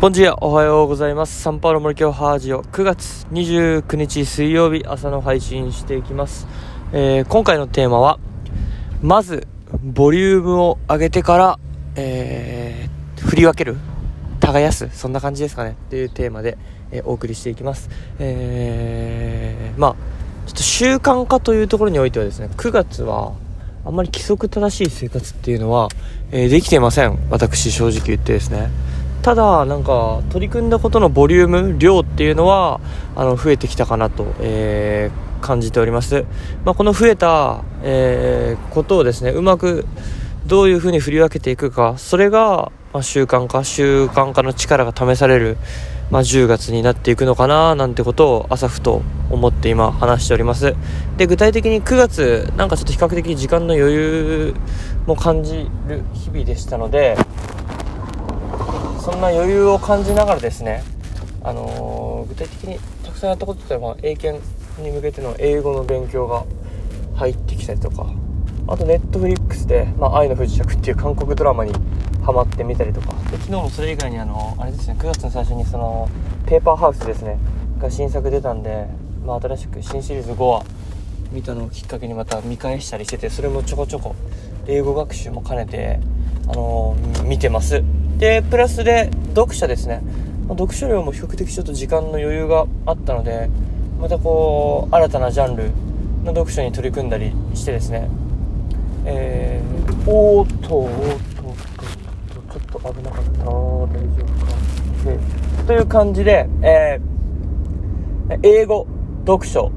ボンジアおはようございます。サンパウロ森京ハージオ。9月29日水曜日朝の配信していきます、えー、今回のテーマはまずボリュームを上げてから、えー、振り分ける。耕す。そんな感じですかね。っていうテーマで、えー、お送りしていきます。えー、まあちょっと習慣化というところにおいてはですね9月はあんまり規則正しい生活っていうのは、え、できていません。私正直言ってですね。ただなんか取り組んだことのボリューム量っていうのはあの増えてきたかなと、えー、感じております、まあ、この増えた、えー、ことをですねうまくどういうふうに振り分けていくかそれが、まあ、習慣化習慣化の力が試される、まあ、10月になっていくのかななんてことを朝ふと思って今話しております。で具体的に9月なんかちょっと比較的時間の余裕も感じる日々でしたのでそんな余裕を感じながらですね、あのー、具体的にたくさんやったことってまあ英検に向けての英語の勉強が入ってきたりとかあとネットフリックスで「まあ、愛の不時着」っていう韓国ドラマにハマってみたりとかで昨日もそれ以外にあのあれですね9月の最初にそのペーパーハウスですねが新作出たんで、まあ、新しく新シリーズ5話見たのをきっかけにまた見返したりしててそれもちょこちょこ英語学習も兼ねて、あのー、見てます。でプラスで読者ですね、読書量も比較的ちょっと時間の余裕があったのでまたこう新たなジャンルの読書に取り組んだりしてですね。えー、おーっとおーっとちょっと危なかった。大丈夫か。でという感じで、えー、英語読書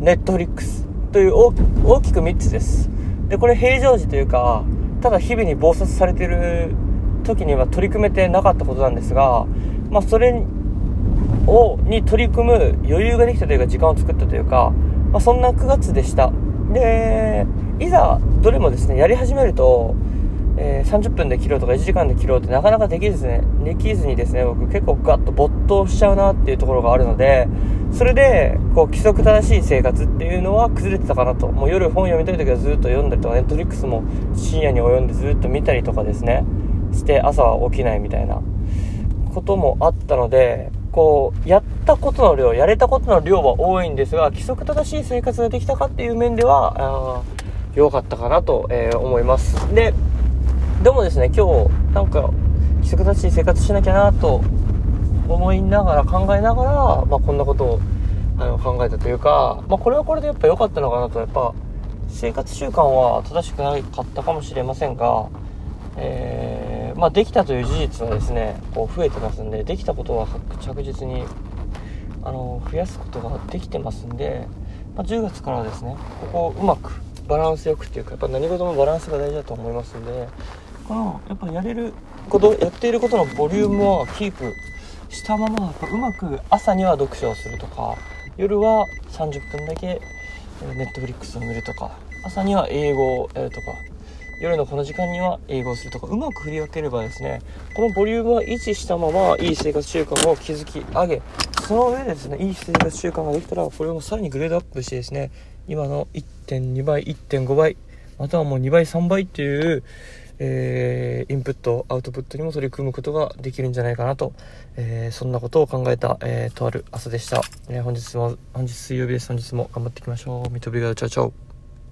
ネットフリックスという大きく3つです。でこれ平常時というかただ日々に忙殺されてる時には取り組めてなかったことなんですが、まあ、それをに取り組む余裕ができたというか時間を作ったというか、まあ、そんな9月でした。でいざどれもですねやり始めると、えー、30分で切ろうとか1時間で切ろうってなかなかできずねできずにですね僕結構ガッと没頭しちゃうなっていうところがあるのでそれでこう規則正しい生活っていうのは崩れてたかなと。もう夜本読みたい時はずっと読んだりとかネットフリックスも深夜に及んでずっと見たりとかですね。して朝は起きないみたいなこともあったのでこうやったことの量やれたことの量は多いんですが規則正しい生活ができたかっていう面では良かったかなと、えー、思います。ででもですね今日なんか規則正しい生活しなきゃなと思いながら考えながら、まあ、こんなことをあの考えたというか、まあ、これはこれでやっぱ良かったのかなと。やっぱ生活習慣は正しくなかったかもしれませんが、えーまあ、できたという事実はですねこう増えてますんでできたことは着実にあの増やすことができてますんで、まあ、10月からはですねここをうまくバランスよくっていうかやっぱ何事もバランスが大事だと思いますんでこのやっぱやれることやっていることのボリュームはキープしたままやっぱうまく朝には読書をするとか夜は30分だけネットフリックスを見るとか朝には英語をやるとか夜のこの時間には英語をするとかうまく振り分ければですねこのボリュームは維持したままいい生活習慣を築き上げその上でですねいい生活習慣ができたらこれをさらにグレードアップしてですね今の1.2倍1.5倍またはもう2倍3倍っていうえー、インプットアウトプットにも取り組むことができるんじゃないかなと、えー、そんなことを考えた、えー、とある朝でした、え本日も本日水曜日です。本日も頑張っていきましょう。ミトビガチャチャ